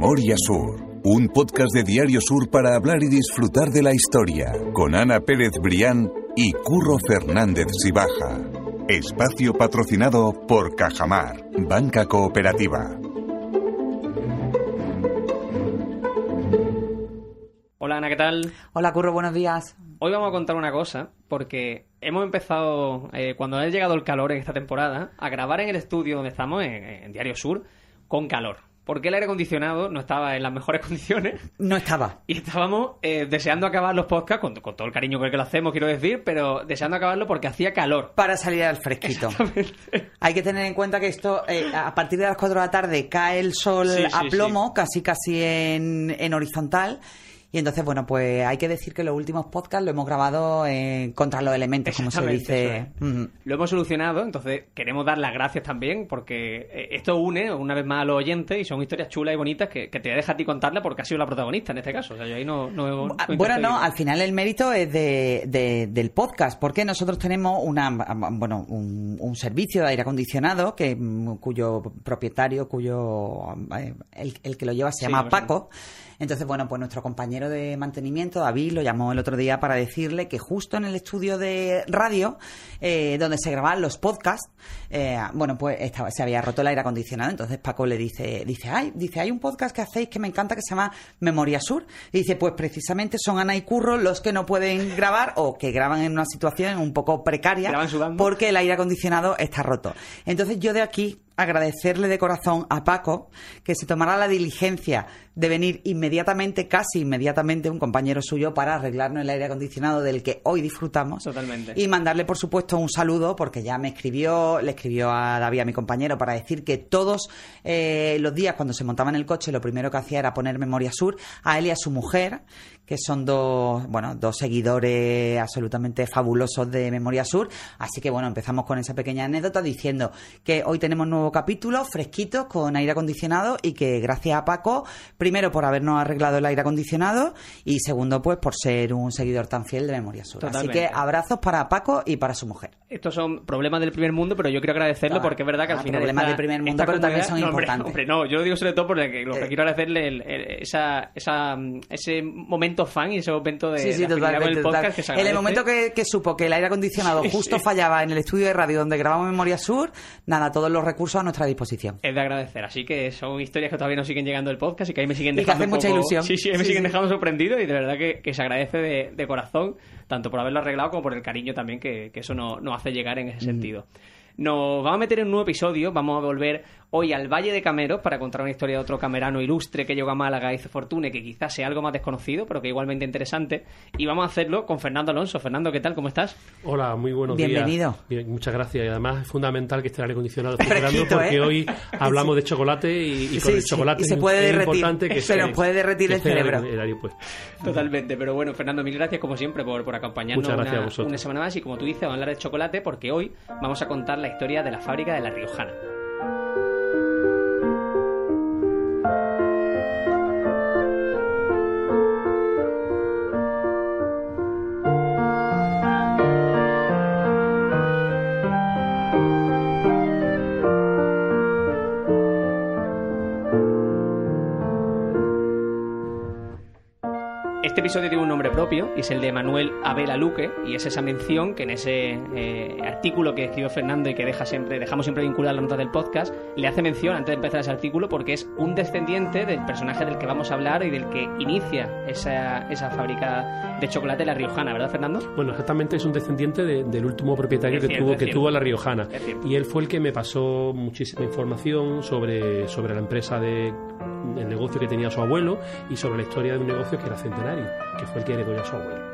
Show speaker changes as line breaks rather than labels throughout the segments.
Memoria Sur, un podcast de Diario Sur para hablar y disfrutar de la historia, con Ana Pérez Brián y Curro Fernández Sibaja. Espacio patrocinado por Cajamar, Banca Cooperativa.
Hola Ana, ¿qué tal?
Hola Curro, buenos días.
Hoy vamos a contar una cosa, porque hemos empezado, eh, cuando ha llegado el calor en esta temporada, a grabar en el estudio donde estamos, en, en Diario Sur, con calor. Porque el aire acondicionado no estaba en las mejores condiciones.
No estaba.
Y estábamos eh, deseando acabar los podcasts, con, con todo el cariño con el que lo hacemos, quiero decir, pero deseando acabarlo porque hacía calor.
Para salir al fresquito. Hay que tener en cuenta que esto, eh, a partir de las 4 de la tarde, cae el sol
Sí, sí,
a plomo,
sí.
casi casi en, en horizontal. Y entonces, bueno, pues hay que decir que los últimos podcasts lo hemos grabado eh, contra los elementos, como se dice.
Lo hemos solucionado, entonces queremos dar las gracias también, porque eh, esto une una vez más a los oyentes y son historias chulas y bonitas que, que te deja a ti contarla porque has sido la protagonista en este caso. O sea, yo ahí no, no, no he
Bueno, no, al final el mérito es de, de- del podcast, porque nosotros tenemos una, bueno, un, un servicio de aire acondicionado que, mm, cuyo propietario, cuyo eh, el, el que lo lleva se
Sí,
llama
sé.
Entonces, bueno, pues nuestro compañero de mantenimiento, David, lo llamó el otro día para decirle que justo en el estudio de radio, eh, donde se grababan los podcasts, eh, bueno, pues estaba, se había roto el aire acondicionado. Entonces Paco le dice, dice, ay, dice, hay un podcast que hacéis que me encanta que se llama Memoria Sur. Y dice, pues precisamente son Ana y Curro los que no pueden grabar o que graban en una situación un poco precaria porque el aire acondicionado está roto. Entonces yo de aquí agradecerle de corazón a Paco que se tomara la diligencia de venir inmediatamente, casi inmediatamente, un compañero suyo para arreglarnos el aire acondicionado del que hoy disfrutamos.
Totalmente.
Y mandarle, por supuesto, un saludo, porque ya me escribió, le escribió a David, a mi compañero, para decir que todos eh, los días cuando se montaba en el coche, lo primero que hacía era poner Memoria Sur a él y a su mujer, que son dos, bueno, dos seguidores absolutamente fabulosos de Memoria Sur. Así que, bueno, empezamos con esa pequeña anécdota diciendo que hoy tenemos nuevo capítulo, fresquitos, con aire acondicionado, y que gracias a Paco, primero por habernos arreglado el aire acondicionado, y segundo, pues por ser un seguidor tan fiel de Memoria Sur.
Totalmente.
Así que abrazos para Paco y para su mujer.
Estos son problemas del primer mundo, pero yo quiero agradecerlo
Ah,
porque es verdad que al
ah,
final.
problemas
esta-
del primer mundo, pero también son
no, hombre,
importantes.
Hombre, no, yo lo digo sobre todo porque lo que
Eh.
quiero agradecerle el- el- esa, esa, ese momento fan y ese momento de,
Sí, totalmente.
el podcast que se
En el momento que, que supo que el aire acondicionado
Sí,
justo fallaba en el estudio de radio donde grabamos Memoria Sur, nada, todos los recursos a nuestra disposición.
Es de agradecer, así que son historias que todavía no siguen llegando del podcast y que ahí me siguen
Y que
dejando un
mucha ilusión.
Sí, sí, me
Sí,
siguen dejando sorprendido y de verdad que, que se agradece de, de corazón, tanto por haberlo arreglado como por el cariño también que, que eso nos nos hace llegar en ese
Mm.
sentido. Nos vamos a meter en un nuevo episodio, vamos a volver hoy al Valle de Cameros para contar una historia de otro camerano ilustre que llegó a Málaga y hizo fortuna y que quizás sea algo más desconocido, pero que igualmente interesante. Y vamos a hacerlo con Fernando Alonso. Fernando, ¿qué tal? ¿Cómo estás?
Hola, muy buenos
Bienvenido.
días. Bien, muchas gracias. Y además es fundamental que esté el aire acondicionado funcionando porque
¿eh?
hoy hablamos de chocolate y, y con
Sí,
el
sí,
chocolate
y se
es-
puede
es
derretir.
importante que
Se nos puede derretir el cerebro.
el aire puesto.
Totalmente, pero bueno, Fernando, mil gracias como siempre por, por acompañarnos
Muchas gracias
una,
a vosotros.
una semana más y como tú dices, vamos a hablar de chocolate porque hoy vamos a contar la historia de la fábrica de La Riojana. Episodio tiene un nombre propio y es el de Manuel Abela Luque y es esa mención que en ese eh, artículo que escribió Fernando y que deja siempre, dejamos siempre vinculada a la nota del podcast, le hace mención antes de empezar ese artículo porque es un descendiente del personaje del que vamos a hablar y del que inicia esa, esa fábrica de chocolate La Riojana, ¿verdad Fernando?
Bueno, exactamente es un descendiente de- del último propietario que tuvo que tuvo la Riojana. Y él fue el que me pasó muchísima información sobre, sobre la empresa de el negocio que tenía su abuelo y sobre la historia de un negocio que era centenario, que fue el que heredó ya su abuelo.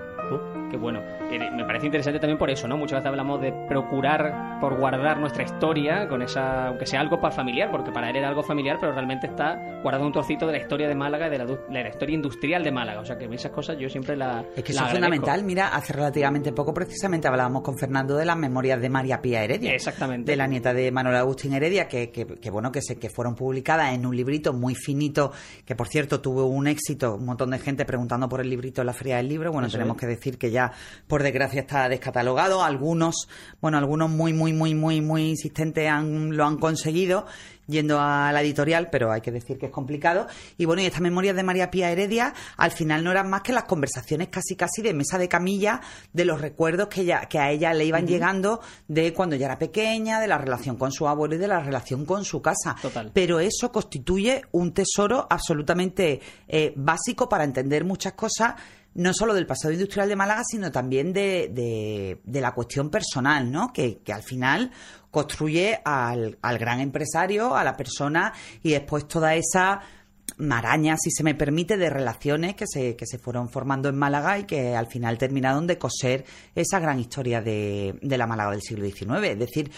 Que bueno, me parece interesante también por eso, ¿no? Muchas veces hablamos de procurar por guardar nuestra historia con esa, aunque sea algo para familiar, porque para él era algo familiar, pero realmente está guardando un trocito de la historia de Málaga y de la, de la historia industrial de Málaga. O sea que esas cosas yo siempre la
Es que
la
eso es fundamental. Mira, hace relativamente poco precisamente hablábamos con Fernando de las memorias de María Pía Heredia.
Exactamente.
De la nieta de Manuel Agustín Heredia, que, que, que, bueno, que, se, que fueron publicadas en un librito muy finito, que por cierto tuvo un éxito, un montón de gente preguntando por el librito en la Feria del Libro. Bueno,
Eso
tenemos
es.
que decir que ya por desgracia está descatalogado. Algunos, bueno, algunos muy, muy, muy, muy, muy insistentes han, lo han conseguido yendo a la editorial, pero hay que decir que es complicado. Y bueno, y estas memorias de María Pía Heredia al final no eran más que las conversaciones casi casi de mesa de camilla de los recuerdos que, ella, que a ella le iban llegando de cuando ya era pequeña, de la relación con su abuelo y de la relación con su casa.
Total.
Pero eso constituye un tesoro absolutamente eh, básico para entender muchas cosas no solo del pasado industrial de Málaga, sino también de, de, de la cuestión personal, ¿no? Que, que al final construye al, al, gran empresario, a la persona, y después toda esa maraña, si se me permite, de relaciones que se, que se fueron formando en Málaga y que al final terminaron de coser esa gran historia de, de la Málaga del siglo XIX. Es decir,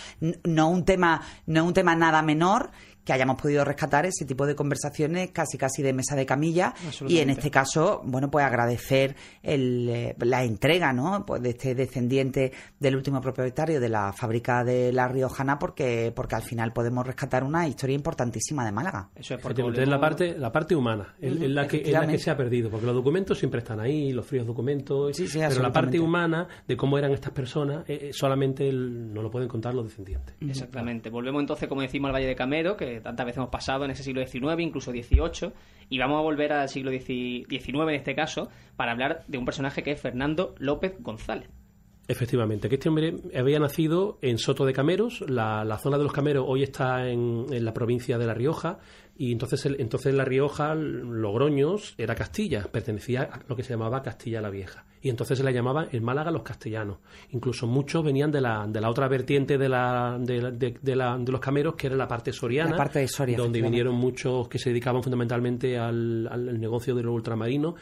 no un tema, no un tema nada menor que hayamos podido rescatar ese tipo de conversaciones casi casi de mesa de camilla y en este caso, bueno, pues agradecer el, eh, la entrega, ¿no? Pues de este descendiente del último propietario de la fábrica de La Riojana porque porque al final podemos rescatar una historia importantísima de Málaga.
Eso es porque volvemos... la parte la parte humana, es, es, la que, es la que se ha perdido, porque los documentos siempre están ahí, los fríos documentos,
sí, sí,
pero la parte humana de cómo eran estas personas eh, solamente el, no lo pueden contar los descendientes.
Exactamente. Volvemos entonces, como decimos, al Valle de Camero, que tantas veces hemos pasado en ese siglo XIX, incluso XVIII, y vamos a volver al siglo XIX en este caso, para hablar de un personaje que es Fernando López González.
Efectivamente, que este hombre había nacido en Soto de Cameros, la, la zona de los Cameros hoy está en, en, la provincia de La Rioja, y entonces, el, entonces La Rioja, Logroños, era Castilla, pertenecía a lo que se llamaba Castilla la Vieja. Y entonces se la llamaba en Málaga los castellanos. Incluso muchos venían de la, de la otra vertiente de, la, de, de, de, la, de los cameros, que era la parte soriana,
la parte de Soria,
donde vinieron muchos que se dedicaban fundamentalmente al, al negocio de los ultramarinos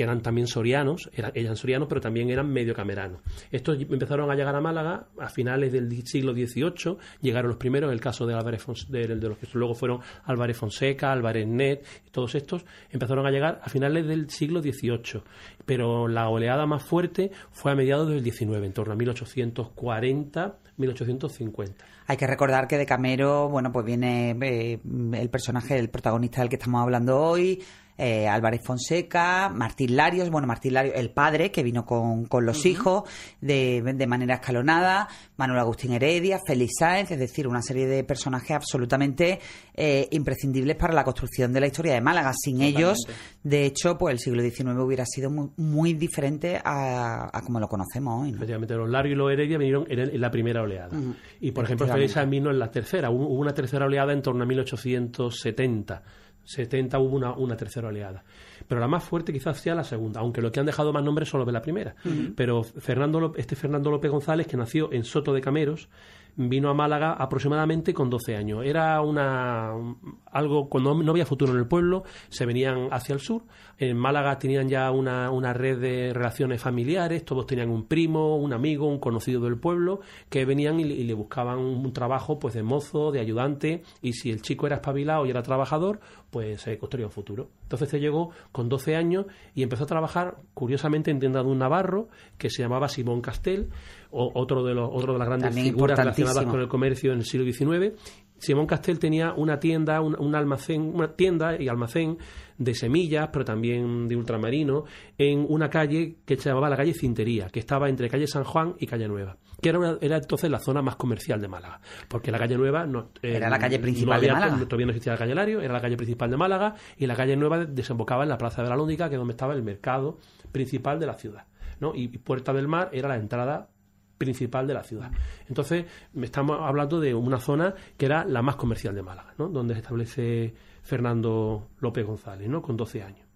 que eran también sorianos, eran, eran sorianos, pero también eran medio cameranos. Estos empezaron a llegar a Málaga a finales del siglo XVIII, llegaron los primeros, el caso de, Álvarez de, de los que luego fueron Álvarez Fonseca, Álvarez Net, todos estos empezaron a llegar a finales del siglo XVIII, pero la oleada más fuerte fue a mediados del XIX, en torno a 1840, 1850.
Hay que recordar que de Camero, bueno, pues viene eh, el personaje, el protagonista del que estamos hablando hoy, eh, Álvarez Fonseca, Martín Larios, bueno, Martín Larios, el padre que vino con, con los uh -huh. hijos de, de, manera escalonada, Manuel Agustín Heredia, Félix Sáenz, es decir, una serie de personajes absolutamente eh, imprescindibles para la construcción de la historia de Málaga. Sin Totalmente. ellos, de hecho, pues el siglo XIX hubiera sido muy, muy diferente a, a, como lo conocemos hoy. ¿no?
Efectivamente, los Larios y los Heredia vinieron en, en la primera oleada. Uh -huh. Y, por ejemplo, Félix Sáenz vino en la tercera. Hubo una tercera oleada en torno a 1870 70 hubo una, una, tercera oleada. Pero la más fuerte quizás sea la segunda, aunque los que han dejado más nombres son los de la primera. Uh -huh. Pero Fernando, este Fernando López González, que nació en Soto de Cameros, vino a Málaga aproximadamente con 12 años. Era una algo cuando no había futuro en el pueblo, se venían hacia el sur. En Málaga tenían ya una, una red de relaciones familiares, todos tenían un primo, un amigo, un conocido del pueblo, que venían y, y le buscaban un trabajo pues de mozo, de ayudante, y si el chico era espabilado y era trabajador, pues se construía un futuro. Entonces se llegó con 12 años y empezó a trabajar, curiosamente, en tienda de un navarro que se llamaba Simón Castel, o, otro, de los, otro de las grandes
También
figuras relacionadas con el comercio en el siglo XIX. Simón Castel tenía una tienda, un, un, almacén, una tienda y almacén de semillas, pero también de ultramarino, en una calle que se llamaba la calle Cintería, que estaba entre calle San Juan y calle Nueva, que era, una, era entonces la zona más comercial de Málaga, porque la calle Nueva no,
eh, era la calle principal no había, de Málaga.
Todavía no existía el calle Lario, era la calle principal de Málaga, y la calle Nueva desembocaba en la Plaza de la Lóndiga, que es donde estaba el mercado principal de la ciudad. ¿no? Y Puerta del Mar era la entrada principal de la ciudad. Entonces, estamos hablando de una zona que era la más comercial de Málaga, ¿no? donde se establece Fernando López González, ¿no? con 12 años.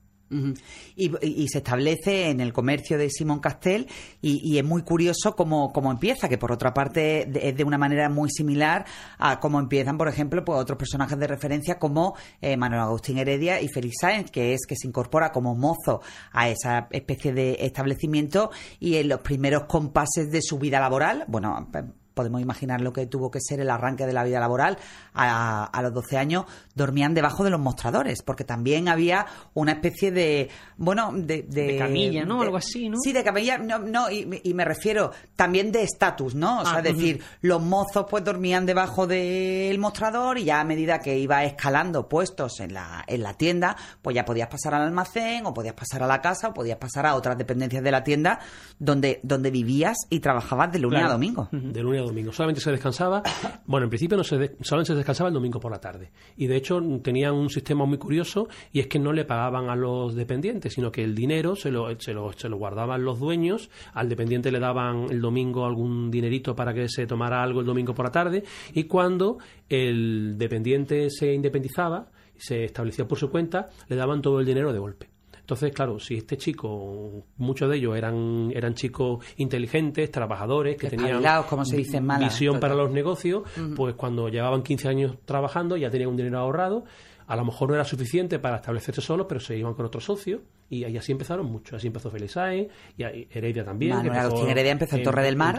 Y, se establece en el comercio de Simón Castel y, es muy curioso cómo, cómo, empieza, que por otra parte es de una manera muy similar a cómo empiezan, por ejemplo, pues otros personajes de referencia como eh, Manuel Agustín Heredia y Félix Sáenz, que es que se incorpora como mozo a esa especie de establecimiento y en los primeros compases de su vida laboral, bueno, podemos imaginar lo que tuvo que ser el arranque de la vida laboral, a, a, los 12 años dormían debajo de los mostradores, porque también había una especie de, bueno, de...
De, camilla, ¿no? Algo así, ¿no?
Sí, de camilla, no, no y, me refiero también de estatus, ¿no? O sea, es ah, decir, los mozos pues dormían debajo del mostrador y ya a medida que iba escalando puestos en la, en la tienda, pues ya podías pasar al almacén o podías pasar a la casa o podías pasar a otras dependencias de la tienda donde, donde vivías y trabajabas de lunes a domingo.
De lunes a domingo. Solamente se descansaba, bueno, en principio no se solamente se descansaba el domingo por la tarde. Y de hecho tenían un sistema muy curioso y es que no le pagaban a los dependientes, sino que el dinero se lo, se lo, se lo guardaban los dueños, al dependiente le daban el domingo algún dinerito para que se tomara algo el domingo por la tarde y cuando el dependiente se independizaba, se establecía por su cuenta, le daban todo el dinero de golpe. Entonces, claro, si este chico, muchos de ellos eran, eran chicos inteligentes, trabajadores, que tenían
como se dice
visión para los negocios, pues cuando llevaban 15 años trabajando ya tenían un dinero ahorrado. A lo mejor no era suficiente para establecerse solos, pero se iban con otros socios y, así empezaron muchos. Así empezó Felisae y Heredia también.
empezó, Heredia empezó en, Torre del Mar.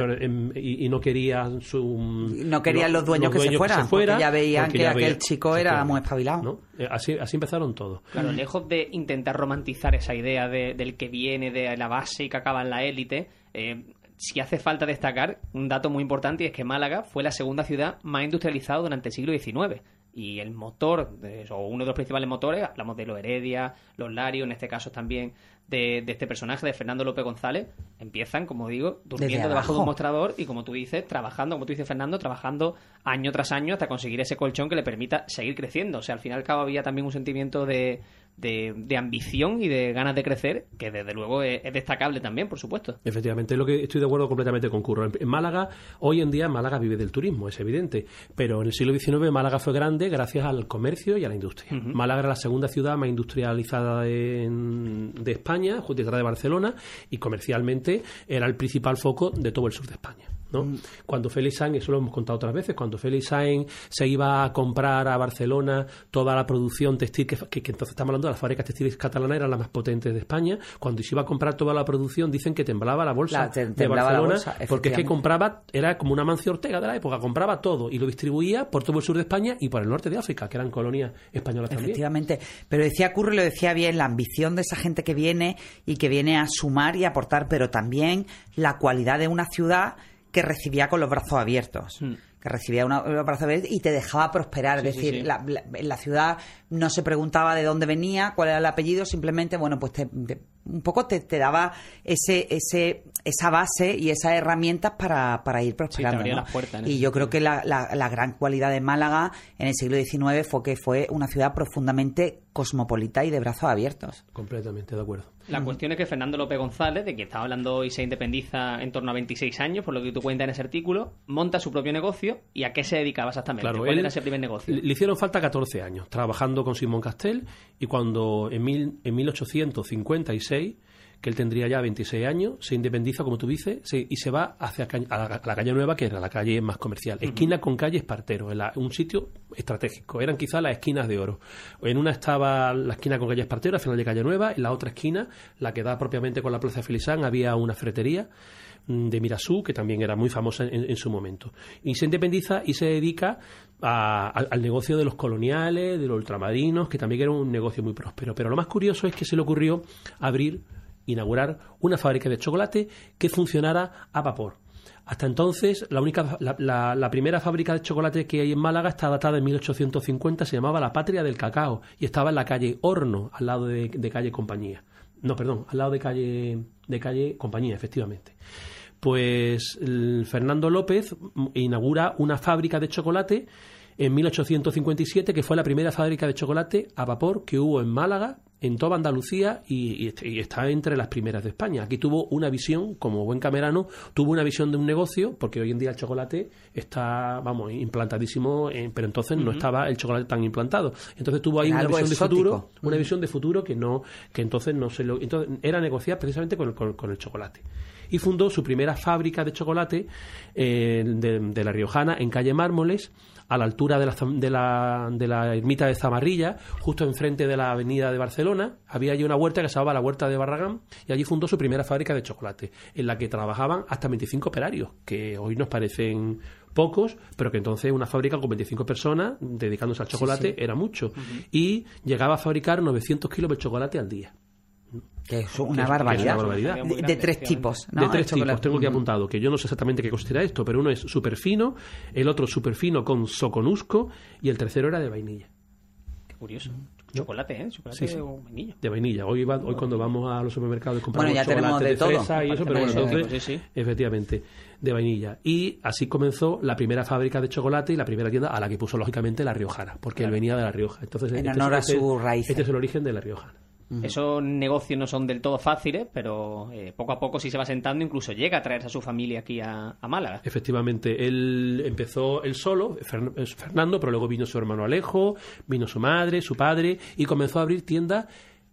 y, no quería su,
no querían los dueños, que, se fueran, porque ya veían que aquel chico era muy espabilado.
Eh, así, así empezaron todos.
Claro, lejos de intentar romantizar esa idea del que viene de la base y que acaba en la élite, eh, si hace falta destacar un dato muy importante y es que Málaga fue la segunda ciudad más industrializada durante el siglo XIX y el motor, o uno de los principales motores, hablamos de los Heredia, los Lario, en este caso también de, este personaje, de Fernando López González, empiezan, como digo, durmiendo debajo de un mostrador y, como tú dices, trabajando, como tú dices, Fernando, trabajando año tras año hasta conseguir ese colchón que le permita seguir creciendo. O sea, al fin y al cabo había también un sentimiento de, de, ambición y de ganas de crecer, que desde luego es, destacable también, por supuesto.
Efectivamente, es lo que estoy de acuerdo completamente con Curro. En, Málaga, hoy en día Málaga vive del turismo, es evidente, pero en el siglo XIX Málaga fue grande gracias al comercio y a la industria. Málaga era la segunda ciudad más industrializada de, de España, detrás de Barcelona, y comercialmente era el principal foco de todo el sur de España. Mm. Cuando Félix Sainz, eso lo hemos contado otras veces, cuando Félix Sainz se iba a comprar a Barcelona toda la producción textil, que, que, entonces estamos hablando de las fábricas textiles catalanas, eran las más potentes de España, cuando se iba a comprar toda la producción, dicen que temblaba la bolsa de Barcelona, porque es que compraba, era como una Mancio Ortega de la época, compraba todo y lo distribuía por todo el sur de España y por el norte de África, que eran colonias españolas también.
Efectivamente, pero decía Curro lo decía bien, la ambición de esa gente que viene y que viene a sumar y aportar, pero también la cualidad de una ciudad que recibía con los brazos abiertos. Hmm. Que recibía una, brazos abiertos y te dejaba prosperar. es decir, La, la, ciudad no se preguntaba de dónde venía, cuál era el apellido, simplemente, bueno, pues un poco te, te, daba ese, ese, esa base y esas herramientas para, para ir prosperando. y yo creo que la, la, gran cualidad de Málaga en el siglo XIX fue que fue una ciudad profundamente cosmopolita y de brazos abiertos.
Completamente de acuerdo.
La cuestión es que Fernando López González, de quien estaba hablando hoy, se independiza en torno a 26 años, por lo que tú cuentas en ese artículo, monta su propio negocio y a qué se dedicaba exactamente. ¿Cuál era ese primer negocio?
Le hicieron falta 14 años trabajando con Simón Castel y cuando en, mil, en 1856 que él tendría ya 26 años, se independiza, como tú dices, y se va hacia la, calle Nueva, que era la calle más comercial. Esquina con calle Espartero, en un sitio estratégico. Eran quizás las esquinas de oro. En una estaba la esquina con calle Espartero, al final de calle Nueva, en la otra esquina, la que da propiamente con la Plaza de Felizán, había una fretería mm, de Mirasú, que también era muy famosa en, su momento. Y se independiza y se dedica al, negocio de los coloniales, de los ultramarinos, que también era un negocio muy próspero. Pero lo más curioso es que se le ocurrió abrir inaugurar una fábrica de chocolate que funcionara a vapor. Hasta entonces, la, única, la, primera fábrica de chocolate que hay en Málaga está datada en 1850, se llamaba La Patria del Cacao y estaba en la calle Horno, al lado de, calle Compañía. No, perdón, al lado de calle, de calle Compañía, efectivamente. Pues Fernando López inaugura una fábrica de chocolate en 1857, que fue la primera fábrica de chocolate a vapor que hubo en Málaga, en toda Andalucía y, está entre las primeras de España. Aquí tuvo una visión, como buen camerano, tuvo una visión de un negocio, porque hoy en día el chocolate está, vamos, implantadísimo, pero entonces no estaba el chocolate tan implantado. Entonces tuvo ahí una visión de futuro, una visión de futuro que no, que entonces no se lo, entonces era negociar precisamente con el chocolate. Y fundó su primera fábrica de chocolate eh, de, La Riojana en calle Mármoles, a la altura de la, de, la, de la ermita de Zamarrilla, justo enfrente de la avenida de Barcelona. Había allí una huerta que se llamaba la Huerta de Barragán y allí fundó su primera fábrica de chocolate, en la que trabajaban hasta 25 operarios, que hoy nos parecen pocos, pero que entonces una fábrica con 25 personas dedicándose al chocolate era mucho. Y llegaba a fabricar 900 kilos de chocolate al día.
Que es una barbaridad. De, tres tipos.
De tres tipos, tengo aquí apuntado, que yo no sé exactamente qué consistirá esto, pero uno es súper fino, el otro súper fino con soconusco y el tercero era de vainilla.
Qué curioso. Chocolate, ¿eh? Chocolate de vainilla.
De vainilla. Hoy, hoy cuando vamos a los supermercados
compramos bueno, ya chocolate de, fresa
y eso, pero bueno, entonces, efectivamente, de vainilla. Y así comenzó la primera fábrica de chocolate y la primera tienda a la que puso, lógicamente, La Riojana, porque él venía de La Rioja. Entonces,
en este honor a
este
su raíz.
Este es el origen de La Riojana.
Esos negocios no son del todo fáciles, pero eh, poco a poco si se va sentando, incluso llega a traerse a su familia aquí a, Málaga.
Efectivamente, él empezó él solo, Fernando, pero luego vino su hermano Alejo, vino su madre, su padre, y comenzó a abrir tiendas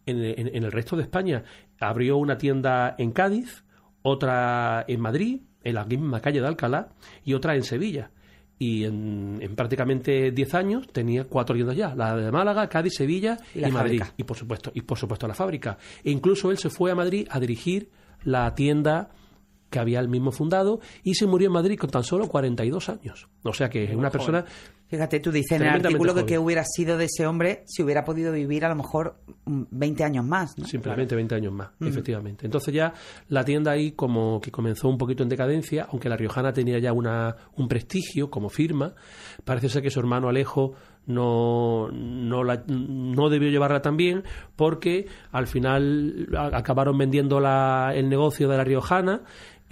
en, en el resto de España. Abrió una tienda en Cádiz, otra en Madrid, en la misma calle de Alcalá, y otra en Sevilla y en, prácticamente 10 años tenía cuatro tiendas ya, la de Málaga, Cádiz, Sevilla y, Madrid. Y por supuesto, y por supuesto la fábrica. E incluso él se fue a Madrid a dirigir la tienda que había él mismo fundado y se murió en Madrid con tan solo 42 años. O sea que es una persona
Fíjate, tú dices en el artículo que, hubiera sido de ese hombre si hubiera podido vivir a lo mejor 20 años más.
Simplemente 20 años más, mm. efectivamente. Entonces ya la tienda ahí como que comenzó un poquito en decadencia, aunque la Riojana tenía ya una, un prestigio como firma, parece ser que su hermano Alejo no, no, no debió llevarla tan bien porque al final acabaron vendiendo la, el negocio de la Riojana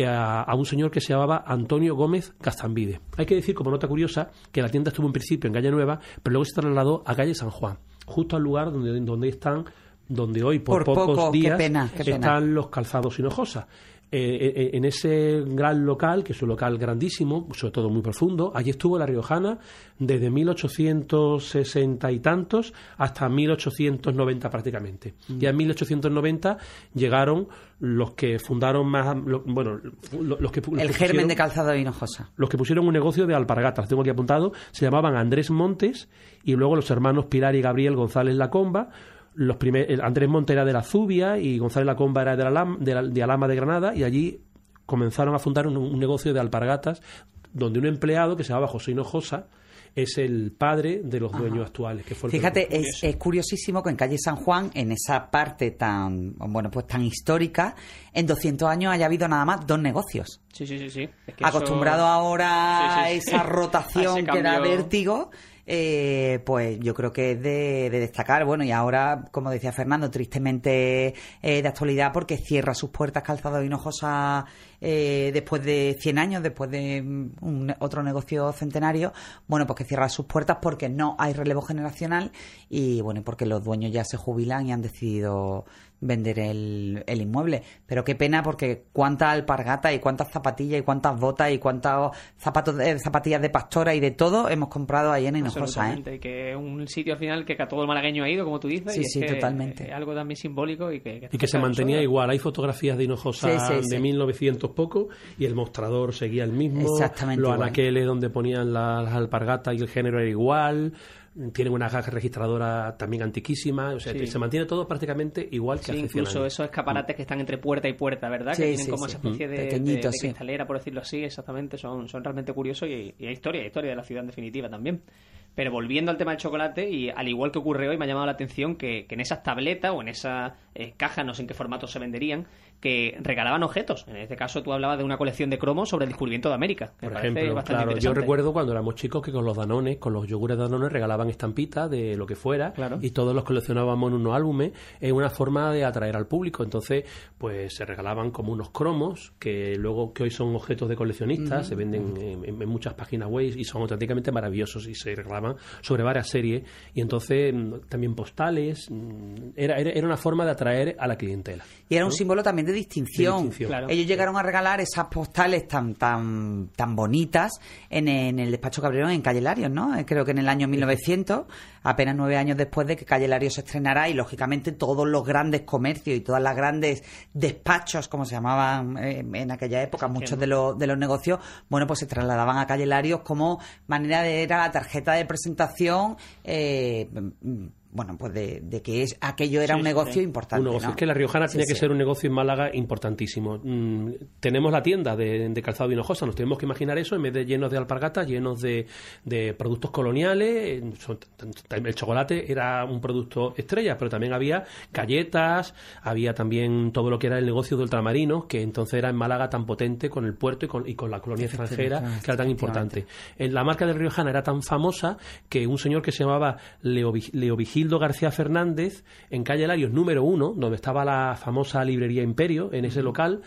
a, un señor que se llamaba Antonio Gómez Castambide. Hay que decir, como nota curiosa, que la tienda estuvo en principio en Calle Nueva, pero luego se trasladó a Calle San Juan, justo al lugar donde, donde están donde hoy por, pocos días están los calzados Hinojosa. Eh, eh, eh, en ese gran local, que es un local grandísimo, sobre todo muy profundo, allí estuvo la Riojana desde 1860 y tantos hasta 1890 prácticamente. Mm. Ya en 1890 llegaron los que fundaron más, bueno, los que...
El germen de calzado Hinojosa.
Los que pusieron un negocio de alpargatas, tengo aquí apuntado, se llamaban Andrés Montes y luego los hermanos Pilar y Gabriel González Lacomba, los Andrés Monte era de la Zubia y González Lacomba era de, la, de, Alama de Granada y allí comenzaron a fundar un, negocio de alpargatas donde un empleado que se llamaba José Hinojosa es el padre de los dueños actuales. Que fue
Fíjate, es, es, curiosísimo que en calle San Juan, en esa parte tan, bueno, pues tan histórica, en 200 años haya habido nada más dos negocios.
Sí, sí, sí. sí.
Acostumbrado ahora a esa rotación que da vértigo eh, pues yo creo que es de, destacar. Bueno, y ahora, como decía Fernando, tristemente eh, de actualidad porque cierra sus puertas Calzado Hinojosa eh, después de 100 años, después de mm, un, otro negocio centenario, bueno, pues que cierra sus puertas porque no hay relevo generacional y bueno, porque los dueños ya se jubilan y han decidido vender el, el inmueble. Pero qué pena porque cuánta alpargata y cuántas zapatillas y cuántas botas y cuántos zapatos de, zapatillas de pastora y de todo hemos comprado ahí en Hinojosa.
¿eh? que es un sitio al final que a todo el malagueño ha ido, como tú dices.
Sí, sí, totalmente.
algo también simbólico y que...
y que se mantenía igual. Hay fotografías de Hinojosa de 1900 poco y el mostrador seguía el mismo.
Exactamente.
Los anaqueles donde ponían las alpargatas y el género era igual tienen una caja registradora también antiquísima, o sea, se mantiene todo prácticamente igual que
hace incluso esos escaparates que están entre puerta y puerta, ¿verdad? que tienen como esa especie de, de, cristalera, por decirlo así, exactamente, son, son realmente curiosos y, y hay historia, hay historia de la ciudad en definitiva también. Pero volviendo al tema del chocolate, y al igual que ocurre hoy, me ha llamado la atención que, en esas tabletas o en esa eh, caja, no sé en qué formato se venderían, que regalaban objetos. En este caso tú hablabas de una colección de cromos sobre el descubrimiento de América.
Por ejemplo, claro, yo recuerdo cuando éramos chicos que con los danones, con los yogures de danones regalaban estampitas de lo que fuera y todos los coleccionábamos en unos álbumes. Es una forma de atraer al público. Entonces, pues se regalaban como unos cromos que luego que hoy son objetos de coleccionistas, se venden en, muchas páginas web y son auténticamente maravillosos y se regalaban sobre varias series y entonces mm, también postales. Mm, era, era, una forma de atraer a la clientela.
Y era un símbolo también de distinción. Ellos llegaron a regalar esas postales tan tan tan bonitas en, el despacho Cabrera en Calle Larios, ¿no? Eh, creo que en el año 1900, apenas nueve años después de que Calle Larios se estrenara y lógicamente todos los grandes comercios y todas las grandes despachos, como se llamaban eh, en aquella época, muchos de los, de los negocios, bueno, pues se trasladaban a Calle Larios como manera de era la tarjeta de presentación eh, bueno, pues de, que es aquello era un negocio importante.
Un negocio. Es que la Riojana tenía que ser un negocio en Málaga importantísimo. Mm, tenemos la tienda de, calzado Hinojosa, nos tenemos que imaginar eso, en vez de llenos de alpargatas, llenos de, productos coloniales. El chocolate era un producto estrella, pero también había galletas, había también todo lo que era el negocio de ultramarinos, que entonces era en Málaga tan potente con el puerto y con, y con la colonia extranjera, que era tan importante. En la marca de Riojana era tan famosa que un señor que se llamaba Leo, Leo Gildo García Fernández, en calle Larios número uno, donde estaba la famosa librería Imperio, en ese local,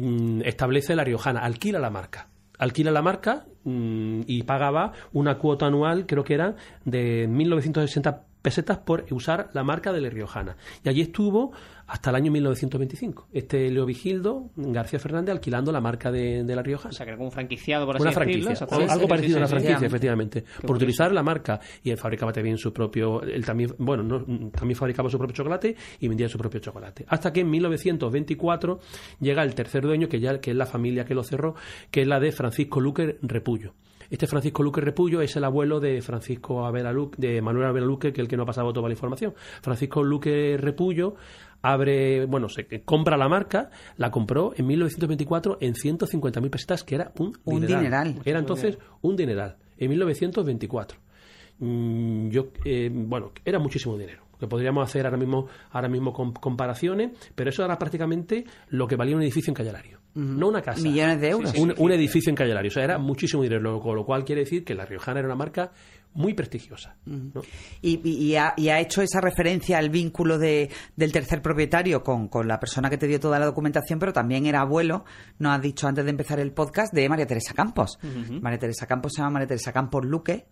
mm, establece la Riojana, alquila la marca. Alquila la marca mm, y pagaba una cuota anual, creo que era de 1960 pesetas por usar la marca de La Riojana. Y allí estuvo hasta el año 1925. Este Leo Vigildo, García Fernández, alquilando la marca de, La Rioja.
O sea, que era como un franquiciado, por así
una franquicia, algo parecido a una franquicia, efectivamente. por utilizar la marca. Y él fabricaba también su propio... Él también, bueno, no, también fabricaba su propio chocolate y vendía su propio chocolate. Hasta que en 1924 llega el tercer dueño, que ya que es la familia que lo cerró, que es la de Francisco Luque Repullo. Este Francisco Luque Repullo es el abuelo de Francisco Avera de Manuel Avera Luque, que es el que no ha pasado toda la información. Francisco Luque Repullo abre, bueno, se compra la marca, la compró en 1924 en 150.000 pesetas, que era un,
un dineral.
Era entonces un dineral, en 1924. Mm, yo, eh, bueno, era muchísimo dinero que podríamos hacer ahora mismo, ahora mismo comparaciones, pero eso era prácticamente lo que valía un edificio en Callelario. No una casa.
Millones de euros.
un, edificio en Callelario. O sea, era muchísimo dinero, con lo cual quiere decir que la Riojana era una marca muy prestigiosa.
y, ha, hecho esa referencia al vínculo de, del tercer propietario con, con, la persona que te dio toda la documentación, pero también era abuelo, nos has dicho antes de empezar el podcast, de María Teresa Campos. María Teresa Campos se llama María Teresa Campos Luque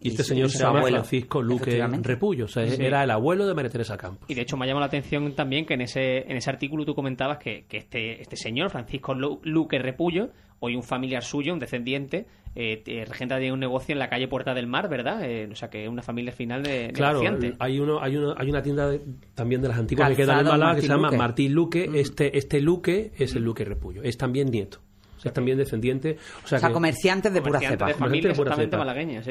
y, este señor se llama Francisco Luque Repullo, o sea, era el abuelo de María Teresa Campos.
Y de hecho me ha llamado la atención también que en ese, en ese artículo tú comentabas que, que este, este señor, Francisco Luque Repullo, hoy un familiar suyo, un descendiente, eh, regenta de un negocio en la calle Puerta del Mar, ¿verdad? Eh, o sea, que es una familia final de
Claro, hay, uno, hay, uno, hay una tienda también de las antiguas que queda en Málaga que se llama Martín Luque. Mm. Este, este Luque es el Luque Repullo, es también nieto es también descendiente.
O sea, comerciantes de pura cepa.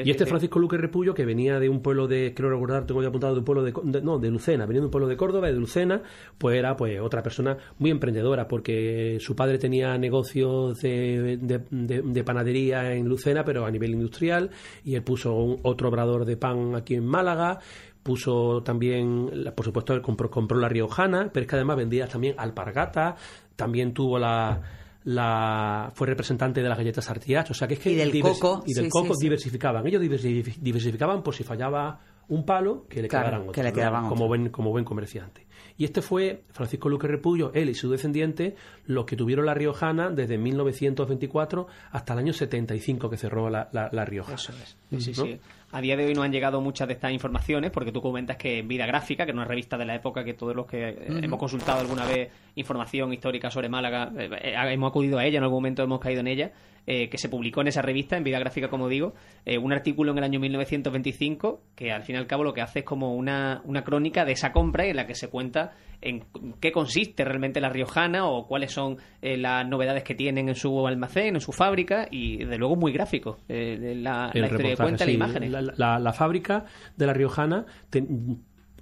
y
este Francisco Luque Repullo, que venía de un pueblo de, creo recordar, tengo ya apuntado, de un pueblo de, no, de Lucena, venía de un pueblo de Córdoba, de Lucena, pues era pues otra persona muy emprendedora, porque su padre tenía negocios de, de, panadería en Lucena, pero a nivel industrial, y él puso un, otro obrador de pan aquí en Málaga, puso también, por supuesto, él compró, compró la Riojana, pero es que además vendía también alpargata, también tuvo la la fue representante de las galletas Artiach, o sea que es que
y del coco
y del coco diversificaban, ellos diversificaban por si fallaba un palo que le quedaran
que le quedaban
como buen como buen comerciante. Y este fue Francisco Luque Repullo, él y su descendiente, los que tuvieron la Riojana desde 1924 hasta el año 75 que cerró la, la, Rioja.
Eso es. Sí, sí. A día de hoy no han llegado muchas de estas informaciones porque tú comentas que Vida Gráfica, que es una revista de la época que todos los que eh, hemos consultado alguna vez información histórica sobre Málaga, eh, eh, hemos acudido a ella, en algún momento hemos caído en ella, que se publicó en esa revista, en Vida Gráfica, como digo, un artículo en el año 1925 que al fin y al cabo lo que hace es como una, una crónica de esa compra en la que se cuenta en qué consiste realmente la riojana o cuáles son las novedades que tienen en su almacén, en su fábrica y de luego muy gráfico. la, la historia cuenta, las imágenes
la, fábrica de La Riojana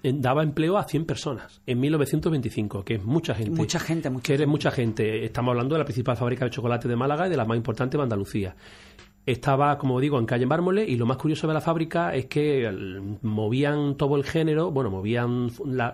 daba empleo a 100 personas en 1925, que es mucha gente.
Mucha gente, mucha
que
gente.
mucha gente. Estamos hablando de la principal fábrica de chocolate de Málaga y de la más importante de Andalucía estaba, como digo, en calle Mármole y lo más curioso de la fábrica es que movían todo el género, bueno, movían la,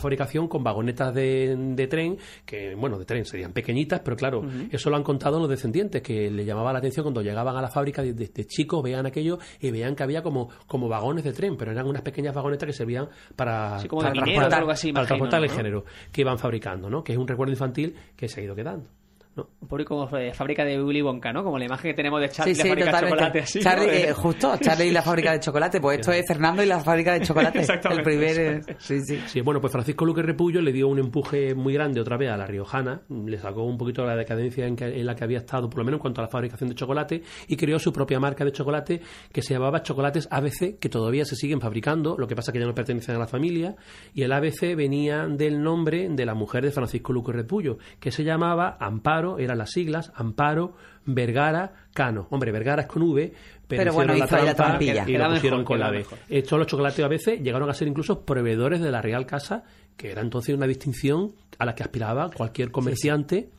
fabricación con vagonetas de, tren, que, bueno, de tren serían pequeñitas, pero claro, eso lo han contado los descendientes, que le llamaba la atención cuando llegaban a la fábrica desde chicos, veían aquello y veían que había como, como vagones de tren, pero eran unas pequeñas vagonetas que servían para,
transportar,
para transportar el género que iban fabricando, ¿no? Que es un recuerdo infantil que se ha ido quedando.
Un poco como eh, fábrica de Willy Wonka, ¿no? Como la imagen que tenemos de Charlie y la fábrica de chocolate. Así,
Charlie, eh, justo, Charlie y la fábrica de chocolate. Pues esto es Fernando y la fábrica de chocolate. El primer... Sí, sí.
sí, bueno, pues Francisco Luque Repullo le dio un empuje muy grande otra vez a la Riojana, le sacó un poquito la decadencia en, en la que había estado, por lo menos en cuanto a la fabricación de chocolate, y creó su propia marca de chocolate que se llamaba Chocolates ABC, que todavía se siguen fabricando, lo que pasa que ya no pertenecen a la familia, y el ABC venía del nombre de la mujer de Francisco Luque Repullo, que se llamaba Amparo, eran las siglas, Amparo Vergara Cano. Hombre, Vergara es con V, pero,
bueno,
la
trampa
y la pusieron con la B. Estos los chocolates ABC llegaron a ser incluso proveedores de la Real Casa, que era entonces una distinción a la que aspiraba cualquier comerciante.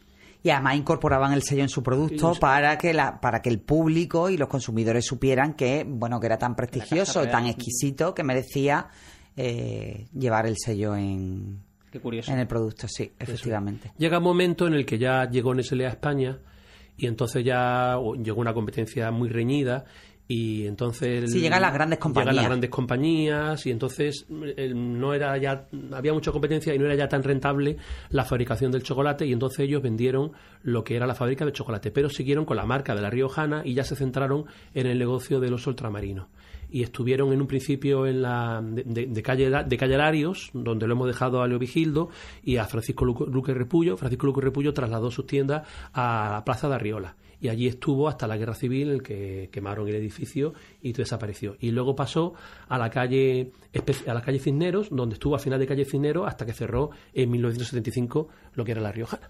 y además incorporaban el sello en su producto para que la para que el público y los consumidores supieran que bueno que era tan prestigioso tan exquisito que merecía eh, llevar el sello en en el producto sí efectivamente.
llega un momento en el que ya llegó Nestlé a España y entonces ya llegó una competencia muy reñida y entonces
sí llegan las grandes compañías
llegan las grandes compañías y entonces no era ya había mucha competencia y no era ya tan rentable la fabricación del chocolate y entonces ellos vendieron lo que era la fábrica de chocolate pero siguieron con la marca de la Riojana y ya se centraron en el negocio de los ultramarinos. Y estuvieron en un principio en la de, calle de calle Larios, donde lo hemos dejado a Leo Vigildo y a Francisco Luque Repullo. Francisco Luque Repullo trasladó sus tiendas a la Plaza de Arriola y allí estuvo hasta la Guerra Civil, en que quemaron el edificio y desapareció. Y luego pasó a la calle a la calle Cisneros, donde estuvo al final de calle Cisneros hasta que cerró en 1975 lo que era la Riojana.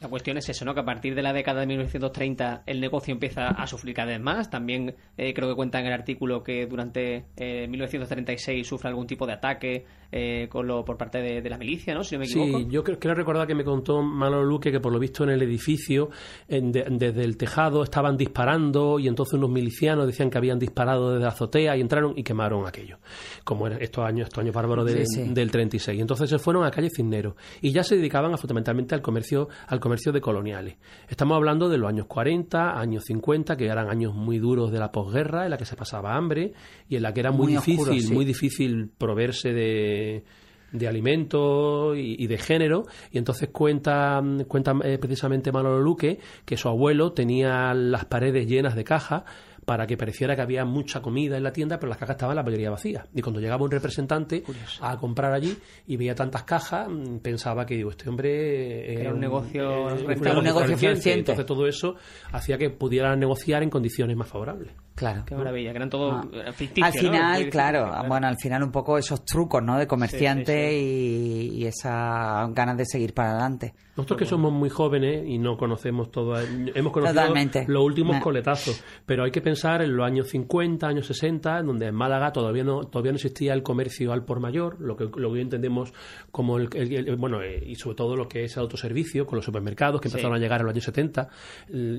La cuestión es eso, ¿no? Que a partir de la década de 1930 el negocio empieza a sufrir cada vez más. También eh, creo que cuenta en el artículo que durante 1936 eh, sufre algún tipo de ataque eh, con lo, por parte de, la milicia, ¿no? Si no me equivoco.
Sí, yo creo, recordar que me contó Manolo Luque que por lo visto en el edificio, desde el tejado, estaban disparando y entonces unos milicianos decían que habían disparado desde la azotea y entraron y quemaron aquello. Como eran estos años, estos años bárbaros del 36. Entonces se fueron a calle Cisneros y ya se dedicaban fundamentalmente al comercio, al comercio comercio de coloniales. Estamos hablando de los años 40, años 50, que eran años muy duros de la posguerra, en la que se pasaba hambre y en la que era muy, difícil, muy difícil proveerse de, de alimentos y, de género y entonces cuenta, cuenta eh, precisamente Manolo Luque que su abuelo tenía las paredes llenas de cajas para que pareciera que había mucha comida en la tienda, pero las cajas estaban la mayoría vacías. Y cuando llegaba un representante a comprar allí y veía tantas cajas, mm, pensaba que digo, este hombre
era un, negocio,
un negocio
Entonces todo eso hacía que pudieran negociar en condiciones más favorables.
Claro.
Qué maravilla, que eran todos ah.
Al final, claro, bueno, al final un poco esos trucos, ¿no? De comerciante Y, y esas ganas de seguir para adelante.
Nosotros que somos muy jóvenes y no conocemos todo, hemos conocido los últimos coletazos, pero hay que pensar en los años 50, años 60, en donde en Málaga todavía no todavía no existía el comercio al por mayor, lo que lo que hoy entendemos como el, bueno eh, y sobre todo lo que es el autoservicio con los supermercados que empezaron a llegar en los años 70,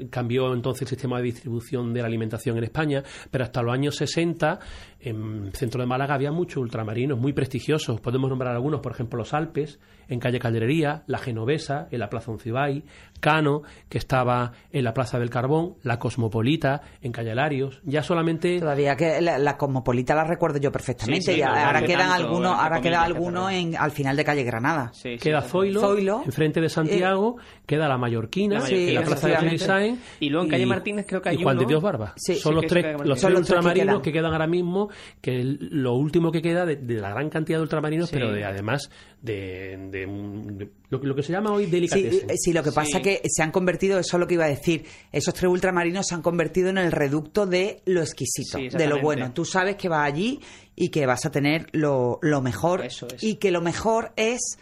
cambió entonces el sistema de distribución de la alimentación en España, pero hasta los años 60 en el centro de Málaga había muchos ultramarinos muy prestigiosos, podemos nombrar algunos, por ejemplo los Alpes en calle Calderería, la Genovesa en la Plaza Uncibay, Cano, que estaba en la Plaza del Carbón, la Cosmopolita en calle Larios, ya solamente...
Todavía que la, Cosmopolita la recuerdo yo perfectamente, ahora quedan algunos, ahora queda alguno en, al final de calle Granada.
queda Zoilo, enfrente de Santiago, eh, queda la Mallorquina, en la Plaza de Felisain,
y luego en calle Martínez creo que hay
y Juan de Dios Barba. Son los tres, los ultramarinos que quedan. ahora mismo, que lo último que queda de, la gran cantidad de ultramarinos, pero de además de, lo, que se llama hoy delicatessen.
Sí, sí lo que pasa es que se han convertido, eso es lo que iba a decir, esos tres ultramarinos se han convertido en el reducto de lo exquisito, de lo bueno. Tú sabes que vas allí y que vas a tener lo, lo mejor y que lo mejor es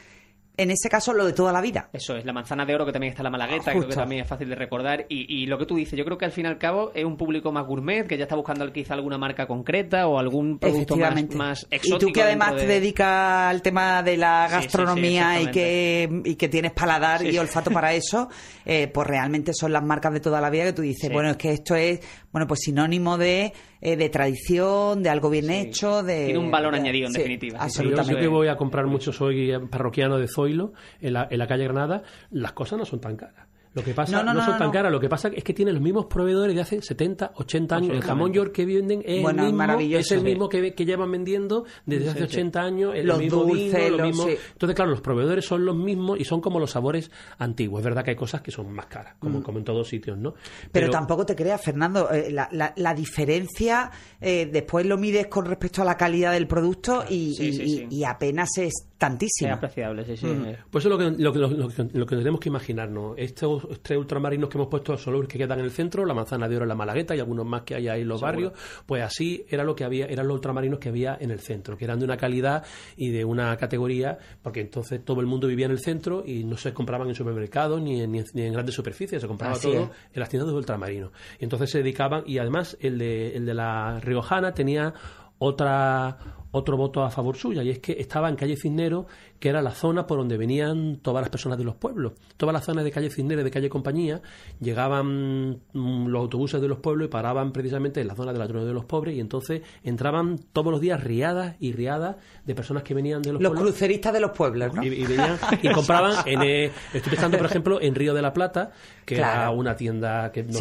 en ese caso lo de toda la vida.
Eso es, la manzana de oro que también está en la Malagueta, creo que también es fácil de recordar. Y, lo que tú dices, yo creo que al fin y al cabo es un público más gourmet, que ya está buscando quizá alguna marca concreta o algún producto más, más, exótico.
Y tú que además te dedicas al tema de la gastronomía y, que, y que tienes paladar y olfato para eso, eh, pues realmente son las marcas de toda la vida que tú dices, bueno, es que esto es bueno pues sinónimo de eh, de tradición, de algo bien hecho. De,
Tiene un valor añadido, en definitiva.
Absolutamente. Yo, que voy a comprar mucho, soy parroquiano de Zoilo, en la, en la calle Granada, las cosas no son tan caras. Lo que pasa no, son tan caras, lo que pasa es que tienen los mismos proveedores de hace 70, 80 años. El jamón York que venden es el mismo, es el mismo que, que, llevan vendiendo desde hace 80 años, el
los
mismo
dulces,
lo mismo. Entonces, claro, los proveedores son los mismos y son como los sabores antiguos. Es verdad que hay cosas que son más caras, como, mm. como en todos sitios, ¿no?
Pero, tampoco te creas, Fernando, eh, la, la, diferencia eh, después lo mides con respecto a la calidad del producto y, y apenas es tantísimo.
Es apreciable, sí, sí.
Mm. Pues eso es lo que, lo, lo, lo, que tenemos que imaginarnos. Estos tres ultramarinos que hemos puesto solo que quedan en el centro, la manzana de oro en la Malagueta y algunos más que hay ahí en los barrios, pues así era lo que había, eran los ultramarinos que había en el centro, que eran de una calidad y de una categoría, porque entonces todo el mundo vivía en el centro y no se compraban en supermercados ni en, ni en, grandes superficies, se compraba todo en las tiendas de ultramarinos. Y entonces se dedicaban, y además el de, el de la Riojana tenía otra otro voto a favor suya, y es que estaba en calle Cisnero, que era la zona por donde venían todas las personas de los pueblos. Todas las zonas de calle Cisnero y de calle Compañía llegaban mm, los autobuses de los pueblos y paraban precisamente en la zona de la zona de los pobres, y entonces entraban todos los días riadas y riadas de personas que venían de los,
pueblos. Los cruceristas de los pueblos, ¿no?
Y, venían y compraban en. Eh, estoy pensando, por ejemplo, en Río de la Plata, que era una tienda que no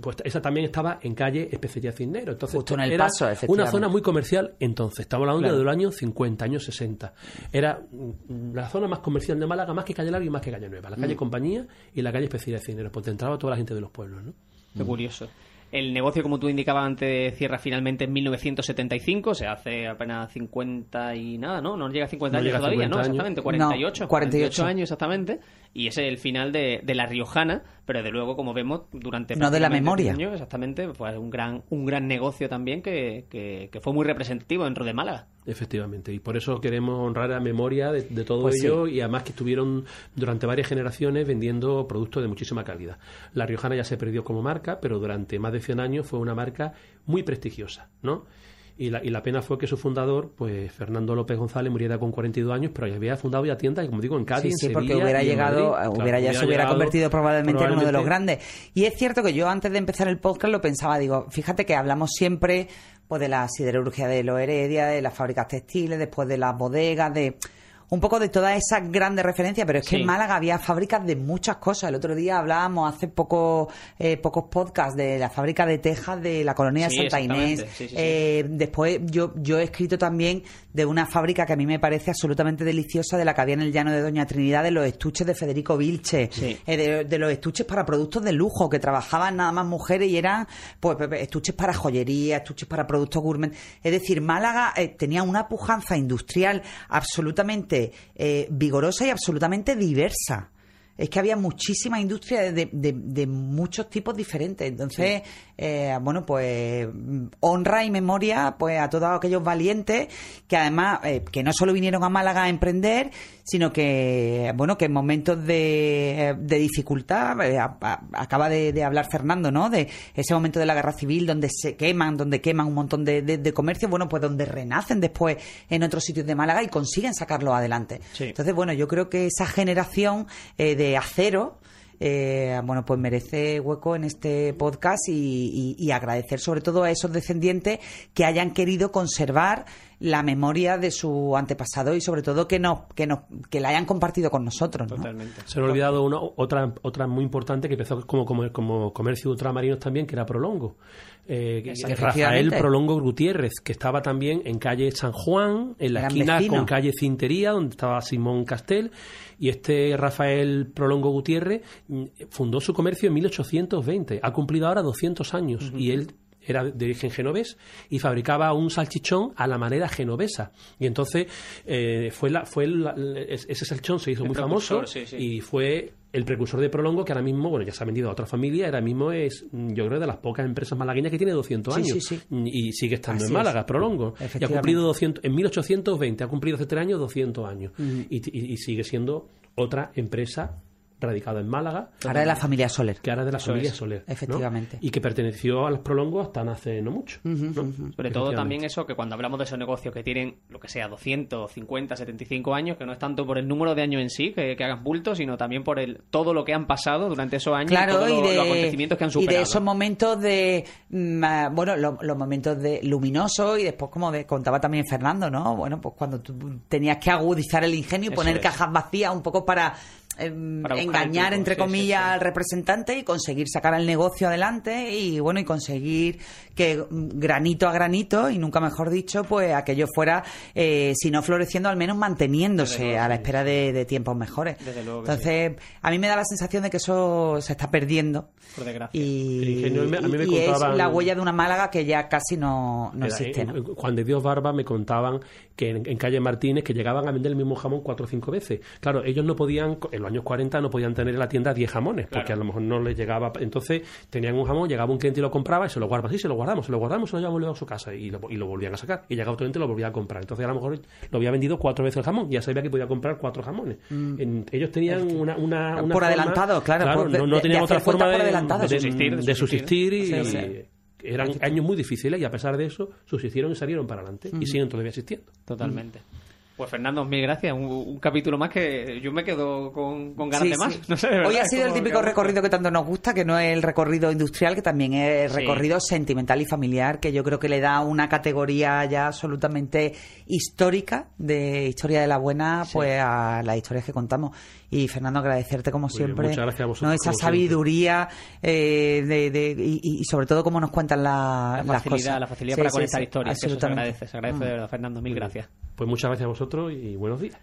pues esa también estaba en calle Especería Cisnero. Entonces,
Justo en el era paso,
una zona muy comercial entonces Estamos hablando del año 50, años 60. Era la zona más comercial de Málaga, más que Calle Larga y más que Calle Nueva. La calle mm. Compañía y la calle Especial de Cinero, porque entraba toda la gente de los pueblos, ¿no?
Qué curioso. El negocio, como tú indicabas antes, cierra finalmente en 1975, se hace apenas 50 y nada, ¿no? No llega a 50 años todavía, ¿no? Exactamente, 48, 48. años exactamente. Y ese es el final de, La Riojana, pero de luego, como vemos, durante...
No de la memoria.
Años, exactamente, fue un gran, un gran negocio también que, que, fue muy representativo dentro de Málaga.
Efectivamente, y por eso queremos honrar la memoria de, todo pues ello y además que estuvieron durante varias generaciones vendiendo productos de muchísima calidad. La Riojana ya se perdió como marca, pero durante más de 100 años fue una marca muy prestigiosa, ¿no? Y la, y la pena fue que su fundador, pues Fernando López González, muriera con 42 años, pero ya había fundado ya tiendas, como digo, en Cádiz,
sí, sí, porque hubiera llegado, hubiera ya se hubiera convertido probablemente, en uno de los grandes. Y es cierto que yo antes de empezar el podcast lo pensaba, digo, fíjate que hablamos siempre pues de la siderurgia de los Heredia, de las fábricas textiles, después de las bodegas, de un poco de todas esas grandes referencias, pero es que en Málaga había fábricas de muchas cosas. El otro día hablábamos hace poco, eh, pocos podcasts de la fábrica de Texas de la colonia de Santa Inés. Eh, después yo, yo he escrito también de una fábrica que a mí me parece absolutamente deliciosa, de la que había en el llano de Doña Trinidad, de los estuches de Federico Vilche, eh, de, los estuches para productos de lujo, que trabajaban nada más mujeres y eran pues, estuches para joyería, estuches para productos gourmet. Es decir, Málaga tenía una pujanza industrial absolutamente eh, vigorosa y absolutamente diversa es que había muchísima industria de, de, muchos tipos diferentes. Entonces, eh, bueno, pues honra y memoria pues a todos aquellos valientes que además, eh, que no solo vinieron a Málaga a emprender, sino que, bueno, que en momentos de, de dificultad, eh, acaba de, hablar Fernando, ¿no? De ese momento de la guerra civil donde se queman, donde queman un montón de, de comercios, bueno, pues donde renacen después en otros sitios de Málaga y consiguen sacarlo adelante. Entonces, bueno, yo creo que esa generación de acero eh, bueno, pues merece hueco en este podcast y, agradecer sobre todo a esos descendientes que hayan querido conservar la memoria de su antepasado y sobre todo que no que no que la hayan compartido con nosotros.
Totalmente. Se me ha olvidado una, otra otra muy importante que empezó como, como, como comercio de ultramarinos también, que era Prolongo. Eh, Rafael Prolongo Gutiérrez, que estaba también en calle San Juan, en la esquina con calle Cintería, donde estaba Simón Castel, y este Rafael Prolongo Gutiérrez mm, fundó su comercio en 1820. Ha cumplido ahora 200 años y él era de origen genovés y fabricaba un salchichón a la manera genovesa. Y entonces eh, fue la, fue ese salchichón se hizo muy famoso y fue el precursor de Prolongo, que ahora mismo, bueno, ya se ha vendido a otra familia, ahora mismo es, yo creo, de las pocas empresas malagueñas que tiene 200 años. y sigue estando en Málaga, Prolongo. Y ha cumplido 200, en 1820, ha cumplido hace tres años 200 años. y, y sigue siendo otra empresa radicado en Málaga.
Ahora de la familia Soler.
Que ahora de la familia Soler.
Efectivamente.
Y que perteneció a los prolongos hasta hace no mucho.
Sobre todo también eso, que cuando hablamos de esos negocios que tienen, lo que sea, 250, 75 años, que no es tanto por el número de años en sí, que, hagan bulto, sino también por el todo lo que han pasado durante esos años
claro,
y,
de,
los acontecimientos que han superado.
Y de esos momentos de, mm, ah, bueno, los momentos de luminosos y después, como de, contaba también Fernando, ¿no? Bueno, pues cuando tú tenías que agudizar el ingenio y poner cajas vacías un poco para engañar, entre comillas, al representante y conseguir sacar el negocio adelante y, bueno, y conseguir que mm, granito a granito, y nunca mejor dicho, pues aquello fuera, eh, si no floreciendo, al menos manteniéndose a la espera de, tiempos mejores. Entonces, a mí me da la sensación de que eso se está perdiendo.
Por desgracia.
Y, es la huella de una Málaga que ya casi no, existe.
Juan de Dios Barba me contaban que en, calle Martínez que llegaban a vender el mismo jamón cuatro o cinco veces. Claro, ellos no podían, los años 40 no podían tener en la tienda 10 jamones, porque a lo mejor no les llegaba. Entonces tenían un jamón, llegaba un cliente y lo compraba y se lo guardaba. Sí, se lo guardamos, se lo guardamos, se lo llevamos a su casa y lo, y lo volvían a sacar. Y llegaba otro cliente y lo volvía a comprar. Entonces a lo mejor lo había vendido cuatro veces el jamón y ya sabía que podía comprar cuatro jamones. Mm. ellos tenían una, una,
Por adelantado, claro.
no, tenían otra forma de, subsistir, y, eran años muy difíciles y a pesar de eso subsistieron y salieron para adelante y siguen todavía existiendo.
Totalmente. Pues Fernando, mil gracias. Un, capítulo más que yo me quedo con, ganas de más.
Hoy ha sido el típico recorrido que tanto nos gusta, que no es el recorrido industrial, que también es el recorrido sentimental y familiar, que yo creo que le da una categoría ya absolutamente histórica de historia de la buena, pues a las historias que contamos. Y Fernando, agradecerte como siempre.
muchas gracias a vosotros.
¿no? Esa sabiduría eh, de, y, sobre todo cómo nos cuentan la,
las
cosas.
La facilidad para conectar historias. Eso se agradece, se agradece de verdad, Fernando. Mil gracias.
Pues muchas gracias a vosotros y buenos días.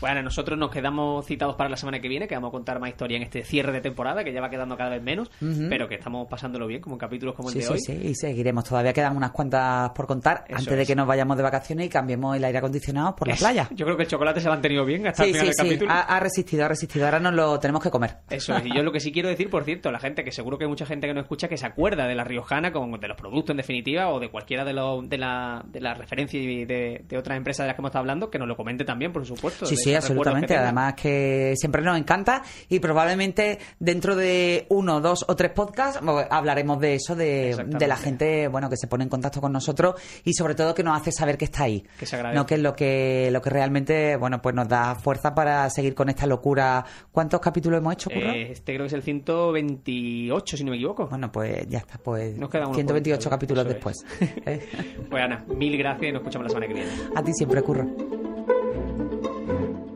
Bueno, nosotros nos quedamos citados para la semana que viene, que vamos a contar más historia en este cierre de temporada, que ya va quedando cada vez menos, pero que estamos pasándolo bien, como en capítulos como el de hoy.
Sí, sí, y seguiremos. Todavía quedan unas cuantas por contar antes de que nos vayamos de vacaciones y cambiemos el aire acondicionado por la playa.
Yo creo que el chocolate se lo han tenido bien hasta el final del capítulo.
Ha, ha resistido, ha resistido. Ahora nos lo tenemos que comer.
Eso es. Y yo lo que sí quiero decir, por cierto, la gente, que seguro que hay mucha gente que no escucha, que se acuerda de la Riojana, con, de los productos en definitiva, o de cualquiera de, lo, de, la, de la referencia y de, de otras empresas de las que hemos estado hablando, que nos lo comente también, por supuesto.
Sí, sí, absolutamente además que siempre nos encanta y probablemente dentro de uno, dos o tres podcasts pues, hablaremos de eso, de, la gente bueno que se pone en contacto con nosotros y sobre todo que nos hace saber que está ahí.
Que se
No que es lo que, lo que realmente bueno pues nos da fuerza para seguir con esta locura. ¿Cuántos capítulos hemos hecho,
eh, este creo que es el 128, si no me equivoco.
Bueno, pues ya está, pues 128 capítulos después.
¿eh? pues Ana, mil gracias y nos escuchamos la semana que viene.
A ti siempre, Curro.